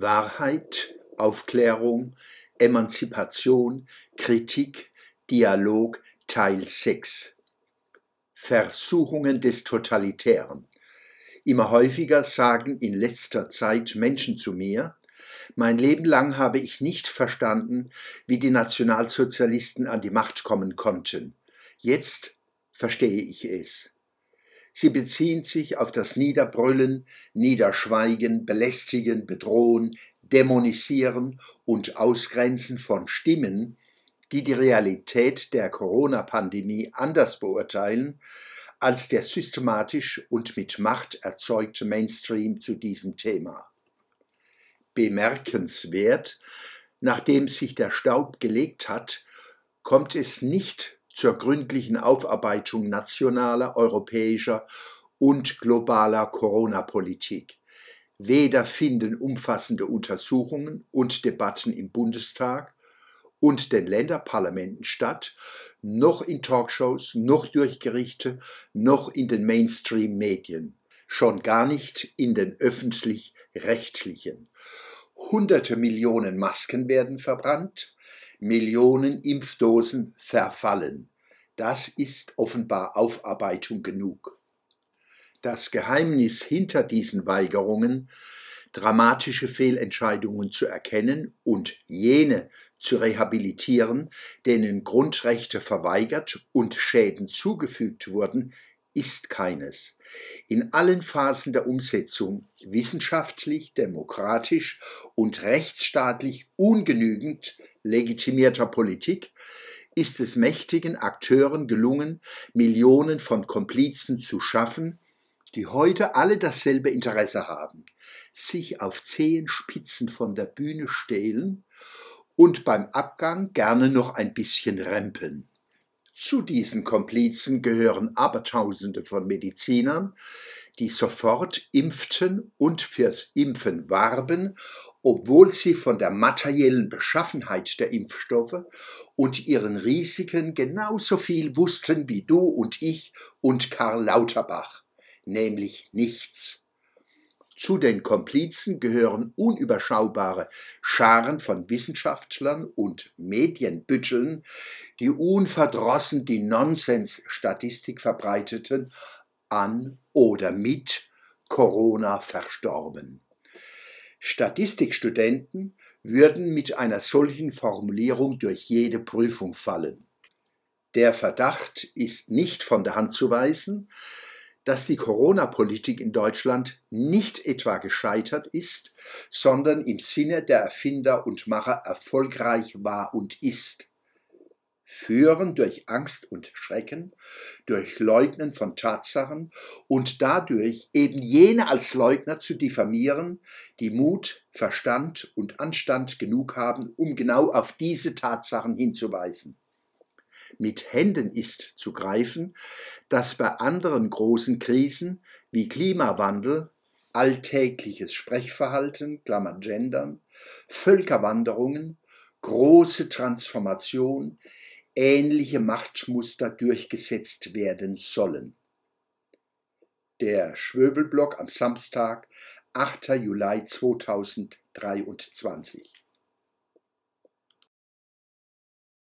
Wahrheit, Aufklärung, Emanzipation, Kritik, Dialog Teil 6 Versuchungen des Totalitären Immer häufiger sagen in letzter Zeit Menschen zu mir, mein Leben lang habe ich nicht verstanden, wie die Nationalsozialisten an die Macht kommen konnten. Jetzt verstehe ich es. Sie beziehen sich auf das Niederbrüllen, Niederschweigen, Belästigen, Bedrohen, Dämonisieren und Ausgrenzen von Stimmen, die die Realität der Corona-Pandemie anders beurteilen als der systematisch und mit Macht erzeugte Mainstream zu diesem Thema. Bemerkenswert, nachdem sich der Staub gelegt hat, kommt es nicht zur gründlichen Aufarbeitung nationaler, europäischer und globaler Corona-Politik. Weder finden umfassende Untersuchungen und Debatten im Bundestag und den Länderparlamenten statt, noch in Talkshows, noch durch Gerichte, noch in den Mainstream-Medien, schon gar nicht in den öffentlich-rechtlichen. Hunderte Millionen Masken werden verbrannt, Millionen Impfdosen verfallen. Das ist offenbar Aufarbeitung genug. Das Geheimnis hinter diesen Weigerungen, dramatische Fehlentscheidungen zu erkennen und jene zu rehabilitieren, denen Grundrechte verweigert und Schäden zugefügt wurden, ist keines. In allen Phasen der Umsetzung wissenschaftlich, demokratisch und rechtsstaatlich ungenügend legitimierter Politik ist es mächtigen Akteuren gelungen, Millionen von Komplizen zu schaffen, die heute alle dasselbe Interesse haben, sich auf zehn Spitzen von der Bühne stehlen und beim Abgang gerne noch ein bisschen rempeln. Zu diesen Komplizen gehören Abertausende von Medizinern, die sofort impften und fürs Impfen warben, obwohl sie von der materiellen Beschaffenheit der Impfstoffe und ihren Risiken genauso viel wussten wie du und ich und Karl Lauterbach, nämlich nichts. Zu den Komplizen gehören unüberschaubare Scharen von Wissenschaftlern und Medienbütteln, die unverdrossen die Nonsensstatistik verbreiteten, an oder mit Corona verstorben. Statistikstudenten würden mit einer solchen Formulierung durch jede Prüfung fallen. Der Verdacht ist nicht von der Hand zu weisen, dass die Corona-Politik in Deutschland nicht etwa gescheitert ist, sondern im Sinne der Erfinder und Macher erfolgreich war und ist. Führen durch Angst und Schrecken, durch Leugnen von Tatsachen und dadurch eben jene als Leugner zu diffamieren, die Mut, Verstand und Anstand genug haben, um genau auf diese Tatsachen hinzuweisen mit Händen ist zu greifen, dass bei anderen großen Krisen wie Klimawandel, alltägliches Sprechverhalten, Klammer Gendern, Völkerwanderungen, große Transformation, ähnliche Machtmuster durchgesetzt werden sollen. Der Schwöbelblock am Samstag, 8. Juli 2023.